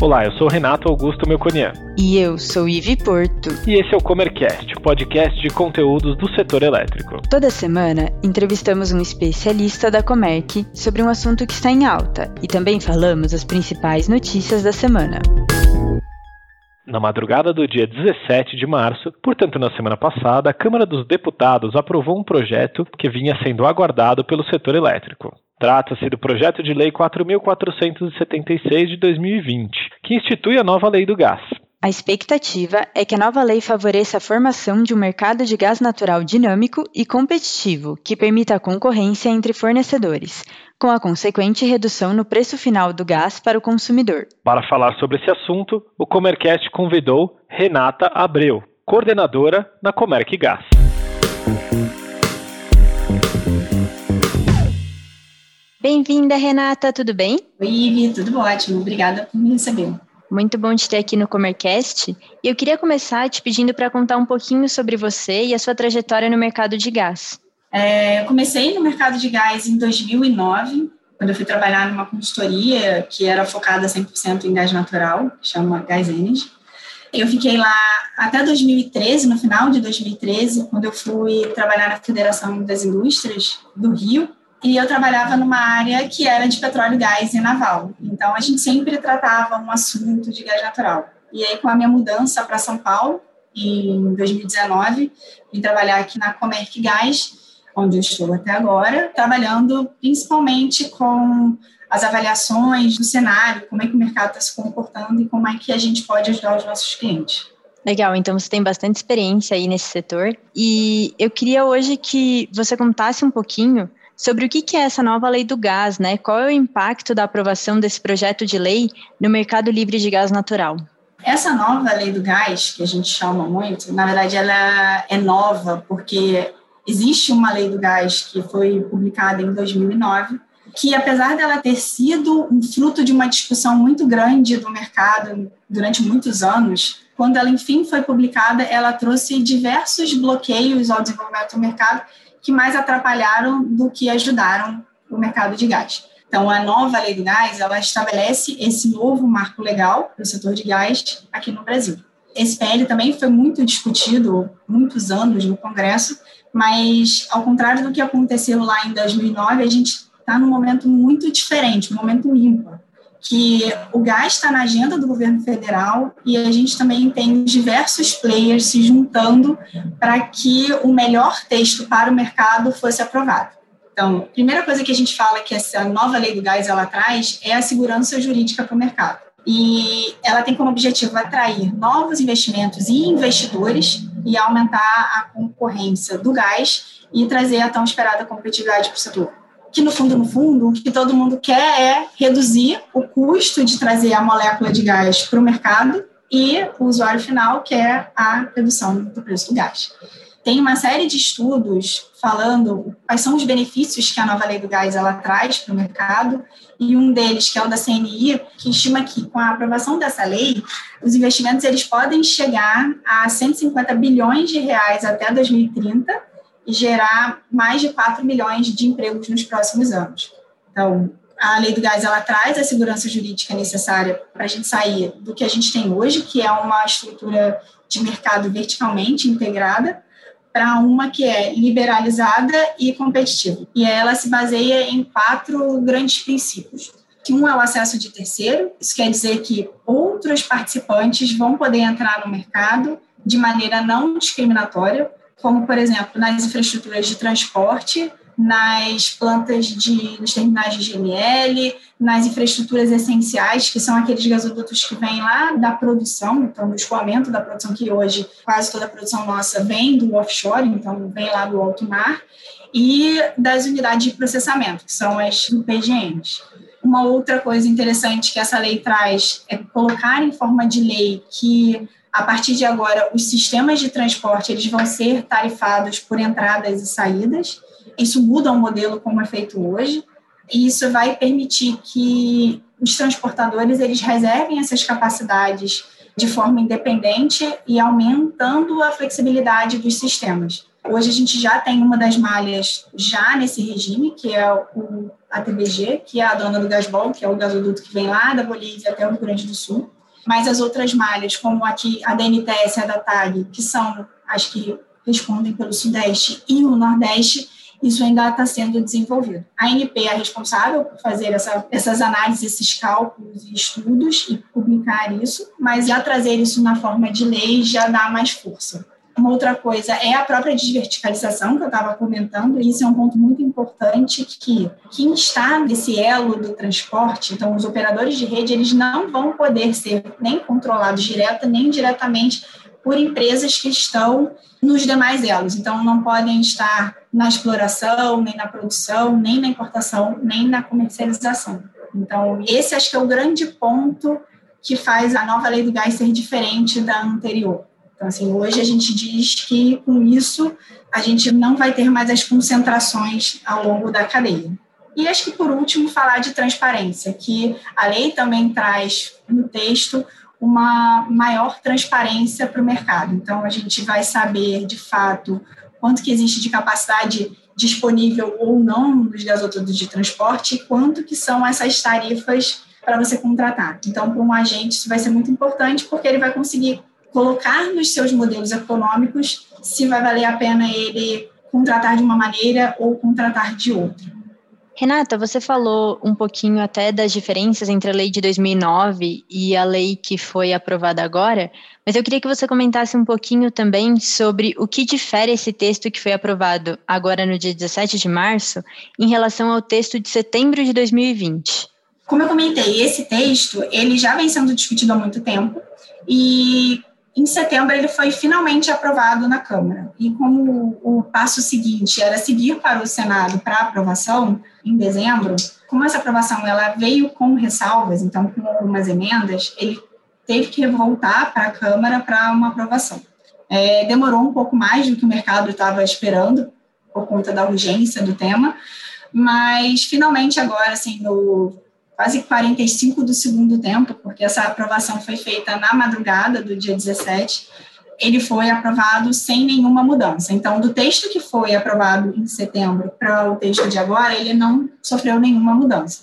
Olá, eu sou Renato Augusto Melconian. E eu sou Ivi Porto. E esse é o Comercast, podcast de conteúdos do setor elétrico. Toda semana entrevistamos um especialista da Comerc sobre um assunto que está em alta e também falamos as principais notícias da semana. Na madrugada do dia 17 de março, portanto na semana passada, a Câmara dos Deputados aprovou um projeto que vinha sendo aguardado pelo setor elétrico. Trata-se do projeto de lei 4.476 de 2020, que institui a nova lei do gás. A expectativa é que a nova lei favoreça a formação de um mercado de gás natural dinâmico e competitivo, que permita a concorrência entre fornecedores, com a consequente redução no preço final do gás para o consumidor. Para falar sobre esse assunto, o Comercast convidou Renata Abreu, coordenadora na Comerc Gás. Bem-vinda, Renata, tudo bem? Oi, Ivi, tudo ótimo. Obrigada por me receber. Muito bom te ter aqui no Comercast. E eu queria começar te pedindo para contar um pouquinho sobre você e a sua trajetória no mercado de gás. É, eu comecei no mercado de gás em 2009, quando eu fui trabalhar numa consultoria que era focada 100% em gás natural, que chama Gás Energy. Eu fiquei lá até 2013, no final de 2013, quando eu fui trabalhar na Federação das Indústrias do Rio, e eu trabalhava numa área que era de petróleo, gás e naval. Então a gente sempre tratava um assunto de gás natural. E aí com a minha mudança para São Paulo em 2019, vim trabalhar aqui na Comerc Gás, onde eu estou até agora, trabalhando principalmente com as avaliações do cenário, como é que o mercado está se comportando e como é que a gente pode ajudar os nossos clientes. Legal, então você tem bastante experiência aí nesse setor. E eu queria hoje que você contasse um pouquinho sobre o que é essa nova lei do gás, né? Qual é o impacto da aprovação desse projeto de lei no mercado livre de gás natural? Essa nova lei do gás, que a gente chama muito, na verdade ela é nova porque existe uma lei do gás que foi publicada em 2009, que apesar dela ter sido um fruto de uma discussão muito grande do mercado durante muitos anos, quando ela enfim foi publicada, ela trouxe diversos bloqueios ao desenvolvimento do mercado que mais atrapalharam do que ajudaram o mercado de gás. Então, a nova lei do gás, ela estabelece esse novo marco legal para o setor de gás aqui no Brasil. Esse PL também foi muito discutido, muitos anos no Congresso, mas, ao contrário do que aconteceu lá em 2009, a gente está num momento muito diferente, um momento ímpar que o gás está na agenda do governo federal e a gente também tem diversos players se juntando para que o melhor texto para o mercado fosse aprovado. Então, a primeira coisa que a gente fala que essa nova lei do gás ela traz é a segurança jurídica para o mercado. E ela tem como objetivo atrair novos investimentos e investidores e aumentar a concorrência do gás e trazer a tão esperada competitividade para o setor que no fundo, no fundo, o que todo mundo quer é reduzir o custo de trazer a molécula de gás para o mercado e o usuário final quer a redução do preço do gás. Tem uma série de estudos falando quais são os benefícios que a nova lei do gás ela traz para o mercado e um deles, que é o da CNI, que estima que com a aprovação dessa lei, os investimentos eles podem chegar a 150 bilhões de reais até 2030 e gerar mais de 4 milhões de empregos nos próximos anos. Então, a lei do gás ela traz a segurança jurídica necessária para a gente sair do que a gente tem hoje, que é uma estrutura de mercado verticalmente integrada, para uma que é liberalizada e competitiva. E ela se baseia em quatro grandes princípios. Um é o acesso de terceiro, isso quer dizer que outros participantes vão poder entrar no mercado de maneira não discriminatória, como, por exemplo, nas infraestruturas de transporte, nas plantas de, nos terminais de GNL, nas infraestruturas essenciais, que são aqueles gasodutos que vêm lá da produção, então do escoamento da produção, que hoje quase toda a produção nossa vem do offshore, então vem lá do alto mar, e das unidades de processamento, que são as PGMs. Uma outra coisa interessante que essa lei traz é colocar em forma de lei que a partir de agora, os sistemas de transporte eles vão ser tarifados por entradas e saídas. Isso muda o modelo como é feito hoje. E isso vai permitir que os transportadores eles reservem essas capacidades de forma independente e aumentando a flexibilidade dos sistemas. Hoje a gente já tem uma das malhas já nesse regime, que é o ATBG, que é a dona do Gasbol, que é o gasoduto que vem lá da Bolívia até o Rio Grande do Sul. Mas as outras malhas, como aqui a DNTS e a da TAG, que são as que respondem pelo Sudeste e o Nordeste, isso ainda está sendo desenvolvido. A ANP é responsável por fazer essa, essas análises, esses cálculos e estudos e publicar isso, mas já trazer isso na forma de lei já dá mais força. Uma outra coisa é a própria desverticalização que eu estava comentando, e isso é um ponto muito importante que quem está nesse elo do transporte, então os operadores de rede, eles não vão poder ser nem controlados direta nem indiretamente por empresas que estão nos demais elos. Então, não podem estar na exploração, nem na produção, nem na importação, nem na comercialização. Então, esse acho que é o grande ponto que faz a nova lei do gás ser diferente da anterior. Então, assim, hoje a gente diz que com isso a gente não vai ter mais as concentrações ao longo da cadeia. E acho que, por último, falar de transparência, que a lei também traz no texto uma maior transparência para o mercado. Então, a gente vai saber, de fato, quanto que existe de capacidade disponível ou não nos gasodutos de transporte e quanto que são essas tarifas para você contratar. Então, para um agente, isso vai ser muito importante, porque ele vai conseguir colocar nos seus modelos econômicos se vai valer a pena ele contratar de uma maneira ou contratar de outra. Renata, você falou um pouquinho até das diferenças entre a lei de 2009 e a lei que foi aprovada agora, mas eu queria que você comentasse um pouquinho também sobre o que difere esse texto que foi aprovado agora no dia 17 de março em relação ao texto de setembro de 2020. Como eu comentei, esse texto ele já vem sendo discutido há muito tempo e em setembro, ele foi finalmente aprovado na Câmara. E como o passo seguinte era seguir para o Senado para aprovação, em dezembro, como essa aprovação ela veio com ressalvas, então com algumas emendas, ele teve que voltar para a Câmara para uma aprovação. É, demorou um pouco mais do que o mercado estava esperando, por conta da urgência do tema, mas finalmente agora, assim, no quase 45 do segundo tempo, porque essa aprovação foi feita na madrugada do dia 17, ele foi aprovado sem nenhuma mudança. Então, do texto que foi aprovado em setembro para o texto de agora, ele não sofreu nenhuma mudança.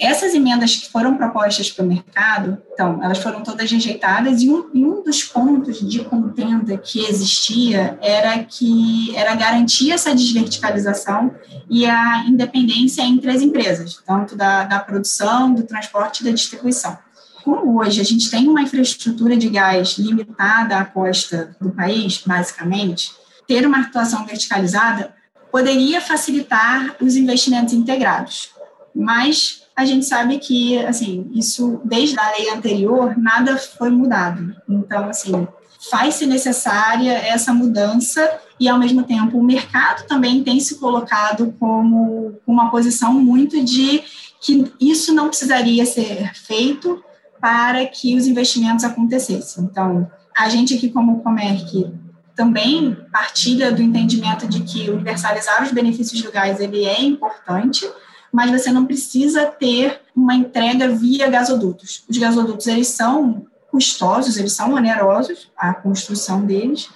Essas emendas que foram propostas para o mercado, então, elas foram todas rejeitadas, e um, e um dos pontos de contenda que existia era que era garantir essa desverticalização e a independência entre as empresas, tanto da, da produção, do transporte e da distribuição. Como hoje a gente tem uma infraestrutura de gás limitada à costa do país, basicamente, ter uma atuação verticalizada poderia facilitar os investimentos integrados. Mas a gente sabe que, assim, isso, desde a lei anterior, nada foi mudado. Então, assim, faz-se necessária essa mudança e, ao mesmo tempo, o mercado também tem se colocado como uma posição muito de que isso não precisaria ser feito para que os investimentos acontecessem. Então, a gente aqui como Comerc também partilha do entendimento de que universalizar os benefícios gás ele é importante, mas você não precisa ter uma entrega via gasodutos. Os gasodutos, eles são custosos, eles são onerosos, a construção deles,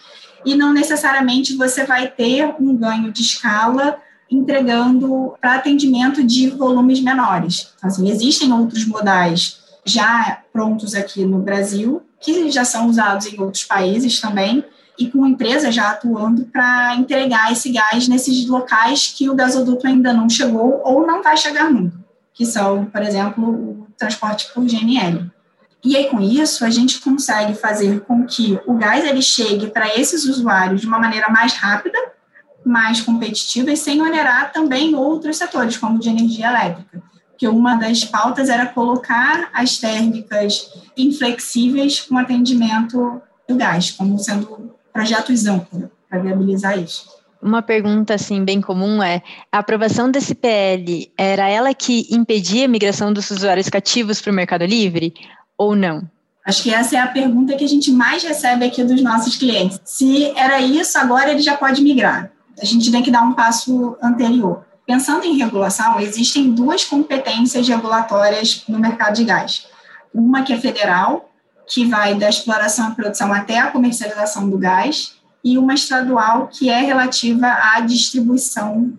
e não necessariamente você vai ter um ganho de escala entregando para atendimento de volumes menores. Então, assim, existem outros modais já prontos aqui no Brasil, que já são usados em outros países também, e com empresas já atuando para entregar esse gás nesses locais que o gasoduto ainda não chegou ou não vai chegar nunca, que são, por exemplo, o transporte por GNL. E aí, com isso, a gente consegue fazer com que o gás ele chegue para esses usuários de uma maneira mais rápida, mais competitiva e sem onerar também outros setores, como de energia elétrica. Porque uma das pautas era colocar as térmicas inflexíveis com atendimento do gás, como sendo projetos amplos para viabilizar isso. Uma pergunta assim bem comum é: a aprovação desse PL era ela que impedia a migração dos usuários cativos para o Mercado Livre ou não? Acho que essa é a pergunta que a gente mais recebe aqui dos nossos clientes. Se era isso, agora ele já pode migrar. A gente tem que dar um passo anterior. Pensando em regulação, existem duas competências regulatórias no mercado de gás. Uma que é federal, que vai da exploração e produção até a comercialização do gás, e uma estadual que é relativa à distribuição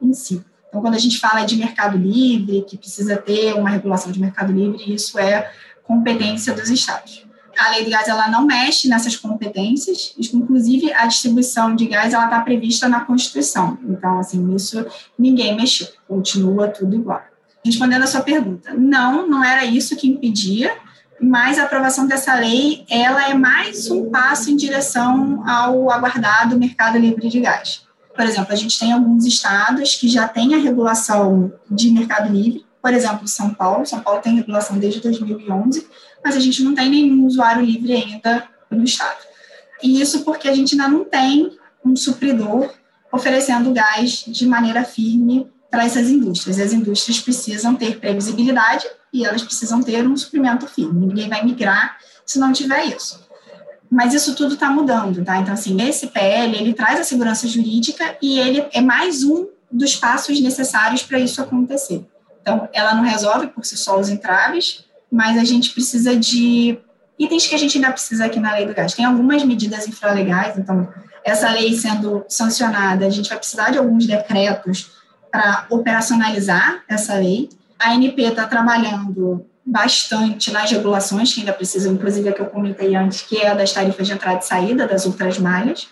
em si. Então, quando a gente fala de mercado livre, que precisa ter uma regulação de mercado livre, isso é competência dos estados. A lei de gás ela não mexe nessas competências, inclusive a distribuição de gás ela está prevista na Constituição. Então, assim, isso ninguém mexeu, continua tudo igual. Respondendo a sua pergunta, não, não era isso que impedia, mas a aprovação dessa lei ela é mais um passo em direção ao aguardado mercado livre de gás. Por exemplo, a gente tem alguns estados que já têm a regulação de mercado livre, por exemplo, São Paulo. São Paulo tem regulação desde 2011, mas a gente não tem nenhum usuário livre ainda no estado. E isso porque a gente ainda não tem um supridor oferecendo gás de maneira firme para essas indústrias. As indústrias precisam ter previsibilidade e elas precisam ter um suprimento firme. Ninguém vai migrar se não tiver isso. Mas isso tudo está mudando, tá? Então, assim, esse PL, ele traz a segurança jurídica e ele é mais um dos passos necessários para isso acontecer. Então, ela não resolve por si só os entraves, mas a gente precisa de itens que a gente ainda precisa aqui na lei do gás. Tem algumas medidas infralegais, então, essa lei sendo sancionada, a gente vai precisar de alguns decretos para operacionalizar essa lei. A ANP está trabalhando bastante nas regulações, que ainda precisam, inclusive a que eu comentei antes, que é a das tarifas de entrada e saída das outras malhas.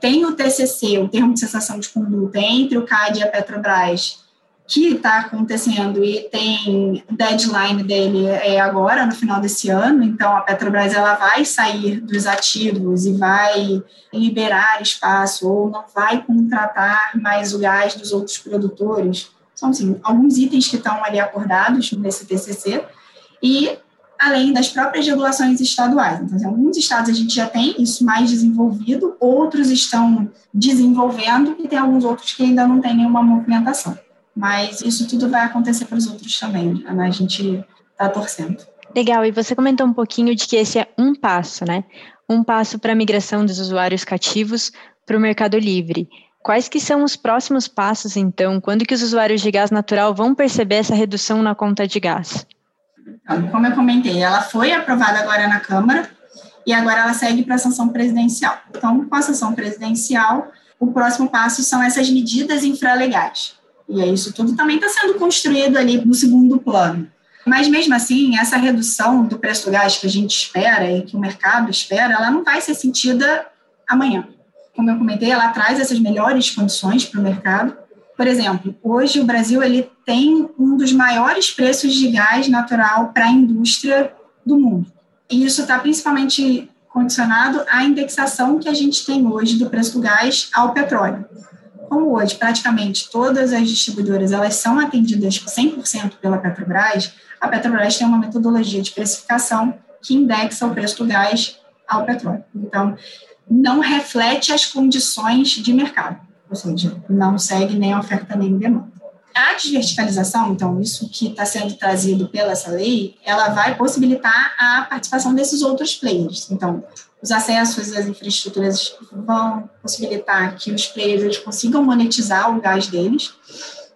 Tem o TCC, o termo de cessação de conduta, entre o CAD e a Petrobras, que está acontecendo e tem deadline dele é agora, no final desse ano. Então, a Petrobras ela vai sair dos ativos e vai liberar espaço ou não vai contratar mais o gás dos outros produtores. São, assim, alguns itens que estão ali acordados nesse TCC e além das próprias regulações estaduais. Então, em alguns estados a gente já tem isso mais desenvolvido, outros estão desenvolvendo e tem alguns outros que ainda não tem nenhuma movimentação. Mas isso tudo vai acontecer para os outros também. Né? A gente está torcendo. Legal, e você comentou um pouquinho de que esse é um passo, né? Um passo para a migração dos usuários cativos para o mercado livre. Quais que são os próximos passos, então? Quando que os usuários de gás natural vão perceber essa redução na conta de gás? Então, como eu comentei, ela foi aprovada agora na Câmara e agora ela segue para a sanção presidencial. Então, com a sanção presidencial, o próximo passo são essas medidas infralegais. E é isso tudo também está sendo construído ali no segundo plano. Mas mesmo assim, essa redução do preço do gás que a gente espera e que o mercado espera, ela não vai ser sentida amanhã. Como eu comentei, ela traz essas melhores condições para o mercado. Por exemplo, hoje o Brasil ele tem um dos maiores preços de gás natural para a indústria do mundo. E isso está principalmente condicionado à indexação que a gente tem hoje do preço do gás ao petróleo como hoje praticamente todas as distribuidoras elas são atendidas 100% pela Petrobras, a Petrobras tem uma metodologia de precificação que indexa o preço do gás ao petróleo. Então, não reflete as condições de mercado, ou seja, não segue nem oferta nem demanda. A desverticalização, então, isso que está sendo trazido pela essa lei, ela vai possibilitar a participação desses outros players. Então, os acessos às infraestruturas vão possibilitar que os players consigam monetizar o gás deles.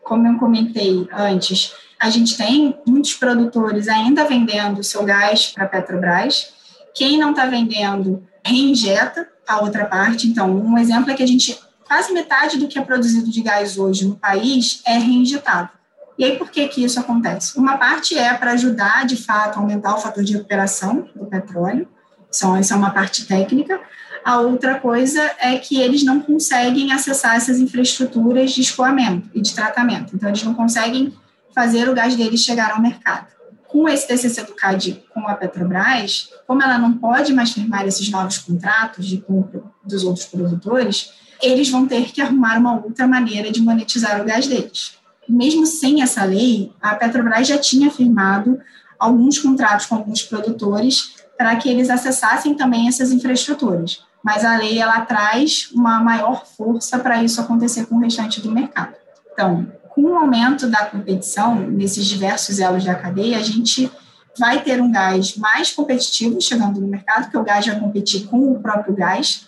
Como eu comentei antes, a gente tem muitos produtores ainda vendendo o seu gás para a Petrobras. Quem não está vendendo, reinjeta a outra parte. Então, um exemplo é que a gente, quase metade do que é produzido de gás hoje no país é reinjetado. E aí, por que, que isso acontece? Uma parte é para ajudar, de fato, a aumentar o fator de recuperação do petróleo, só essa é uma parte técnica. A outra coisa é que eles não conseguem acessar essas infraestruturas de escoamento e de tratamento. Então, eles não conseguem fazer o gás deles chegar ao mercado. Com esse TCC do CAD com a Petrobras, como ela não pode mais firmar esses novos contratos de compra dos outros produtores, eles vão ter que arrumar uma outra maneira de monetizar o gás deles. Mesmo sem essa lei, a Petrobras já tinha firmado alguns contratos com alguns produtores para que eles acessassem também essas infraestruturas. Mas a lei ela traz uma maior força para isso acontecer com o restante do mercado. Então, com o aumento da competição nesses diversos elos da cadeia, a gente vai ter um gás mais competitivo chegando no mercado, que o gás vai competir com o próprio gás.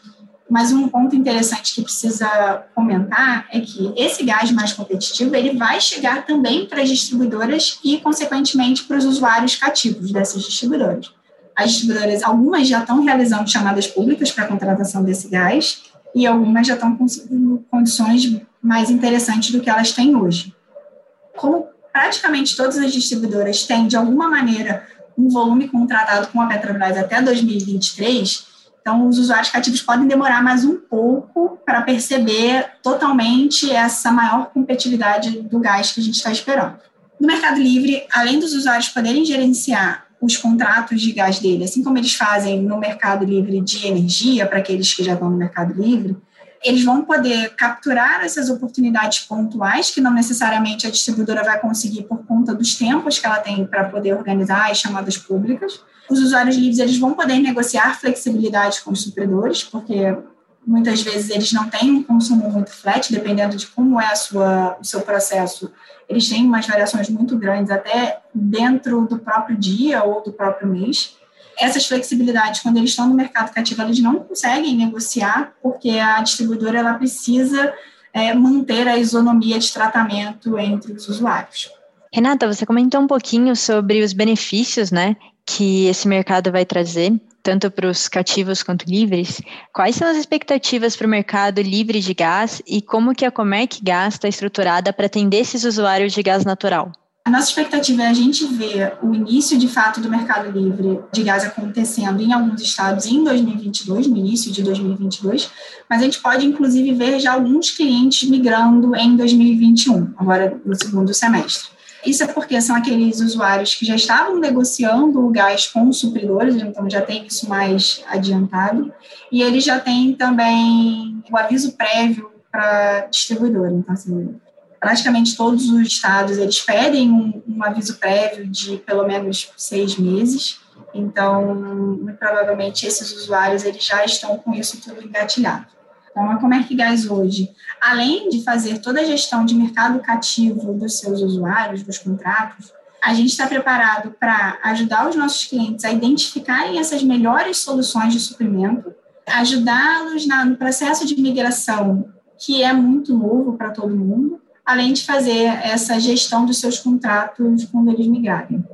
Mas um ponto interessante que precisa comentar é que esse gás mais competitivo ele vai chegar também para as distribuidoras e, consequentemente, para os usuários cativos dessas distribuidoras. As distribuidoras, algumas já estão realizando chamadas públicas para a contratação desse gás e algumas já estão conseguindo condições mais interessantes do que elas têm hoje. Como praticamente todas as distribuidoras têm, de alguma maneira, um volume contratado com a Petrobras até 2023, então os usuários cativos podem demorar mais um pouco para perceber totalmente essa maior competitividade do gás que a gente está esperando. No Mercado Livre, além dos usuários poderem gerenciar os contratos de gás dele, assim como eles fazem no Mercado Livre de energia, para aqueles que já estão no Mercado Livre, eles vão poder capturar essas oportunidades pontuais, que não necessariamente a distribuidora vai conseguir por conta dos tempos que ela tem para poder organizar as chamadas públicas. Os usuários livres eles vão poder negociar flexibilidade com os supridores, porque muitas vezes eles não têm um consumo muito flat, dependendo de como é a sua, o seu processo. Eles têm umas variações muito grandes, até dentro do próprio dia ou do próprio mês essas flexibilidades, quando eles estão no mercado cativo, eles não conseguem negociar, porque a distribuidora ela precisa é, manter a isonomia de tratamento entre os usuários. Renata, você comentou um pouquinho sobre os benefícios né, que esse mercado vai trazer, tanto para os cativos quanto livres. Quais são as expectativas para o mercado livre de gás e como que a Comerc Gás está estruturada para atender esses usuários de gás natural? A nossa expectativa é a gente ver o início de fato do mercado livre de gás acontecendo em alguns estados em 2022, no início de 2022, mas a gente pode inclusive ver já alguns clientes migrando em 2021, agora no segundo semestre. Isso é porque são aqueles usuários que já estavam negociando o gás com os supridores, então já tem isso mais adiantado, e eles já têm também o aviso prévio para distribuidor. Então, assim, praticamente todos os estados eles pedem um, um, aviso prévio de pelo menos seis meses. Então, muito provavelmente esses usuários eles já estão com isso tudo engatilhado. Então, a Comerc Gás hoje, além de fazer toda a gestão de mercado cativo dos seus usuários, dos contratos, a gente está preparado para ajudar os nossos clientes a identificarem essas melhores soluções de suprimento, ajudá-los no processo de migração, que é muito novo para todo mundo, além de fazer essa gestão dos seus contratos quando eles migrarem.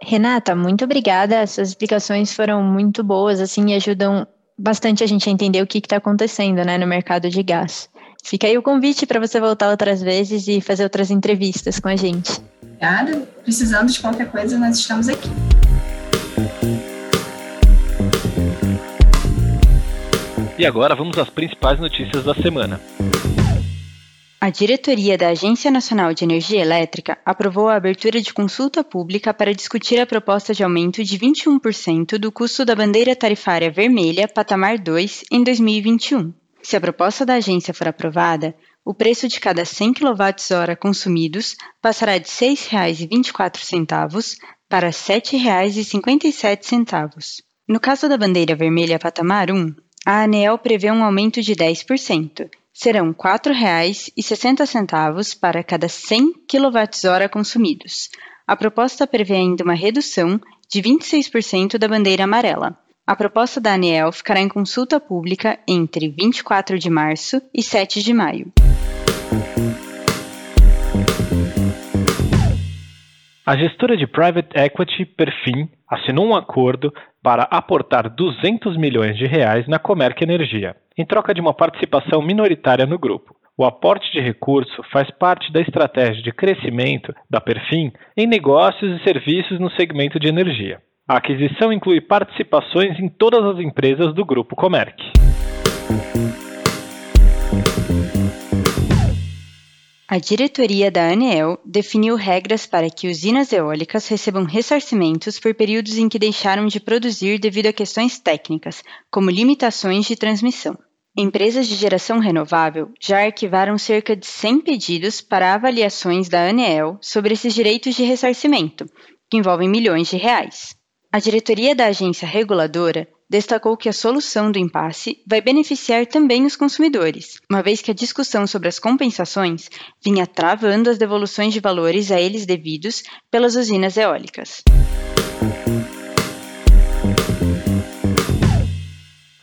Renata, muito obrigada. Essas explicações foram muito boas, assim, ajudam bastante a gente a entender o que está acontecendo, né, no mercado de gás. Fica aí o convite para você voltar outras vezes e fazer outras entrevistas com a gente. Obrigada. Precisando de qualquer coisa, nós estamos aqui. E agora vamos às principais notícias da semana. A diretoria da Agência Nacional de Energia Elétrica aprovou a abertura de consulta pública para discutir a proposta de aumento de 21% do custo da bandeira tarifária vermelha patamar 2 em 2021. Se a proposta da agência for aprovada, o preço de cada 100 kWh consumidos passará de R$ 6,24 para R$ 7,57. No caso da bandeira vermelha patamar 1, a ANEEL prevê um aumento de 10%, serão R$ 4,60 para cada 100 kWh consumidos. A proposta prevê ainda uma redução de 26% da bandeira amarela. A proposta da ANEEL ficará em consulta pública entre 24 de março e 7 de maio. A gestora de private equity Perfim assinou um acordo para aportar 200 milhões de reais na Comerc Energia, em troca de uma participação minoritária no grupo. O aporte de recurso faz parte da estratégia de crescimento da Perfim em negócios e serviços no segmento de energia. A aquisição inclui participações em todas as empresas do grupo Comerc. A diretoria da ANEEL definiu regras para que usinas eólicas recebam ressarcimentos por períodos em que deixaram de produzir devido a questões técnicas, como limitações de transmissão. Empresas de geração renovável já arquivaram cerca de 100 pedidos para avaliações da ANEEL sobre esses direitos de ressarcimento, que envolvem milhões de reais. A diretoria da agência reguladora destacou que a solução do impasse vai beneficiar também os consumidores, uma vez que a discussão sobre as compensações vinha travando as devoluções de valores a eles devidos pelas usinas eólicas.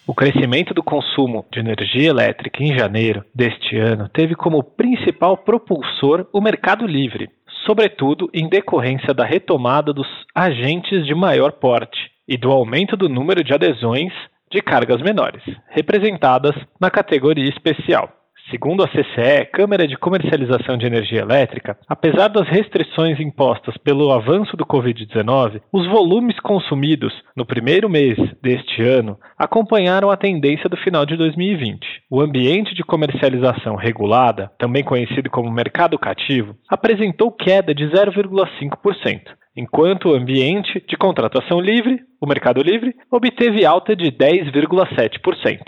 O crescimento do consumo de energia elétrica em janeiro deste ano teve como principal propulsor o mercado livre, sobretudo em decorrência da retomada dos agentes de maior porte, e do aumento do número de adesões de cargas menores, representadas na categoria especial. Segundo a CCE, Câmara de Comercialização de Energia Elétrica, apesar das restrições impostas pelo avanço do Covid-19, os volumes consumidos no primeiro mês deste ano acompanharam a tendência do final de 2020. O ambiente de comercialização regulada, também conhecido como mercado cativo, apresentou queda de 0,5%, enquanto o ambiente de contratação livre, o mercado livre, obteve alta de 10,7%.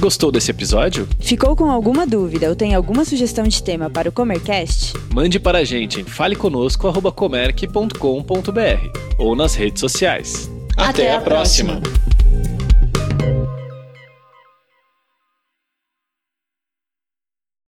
Gostou desse episódio? Ficou com alguma dúvida ou tem alguma sugestão de tema para o Comercast? Mande para a gente em faleconosco.comerc.com.br ou nas redes sociais. Até, Até a, próxima. próxima.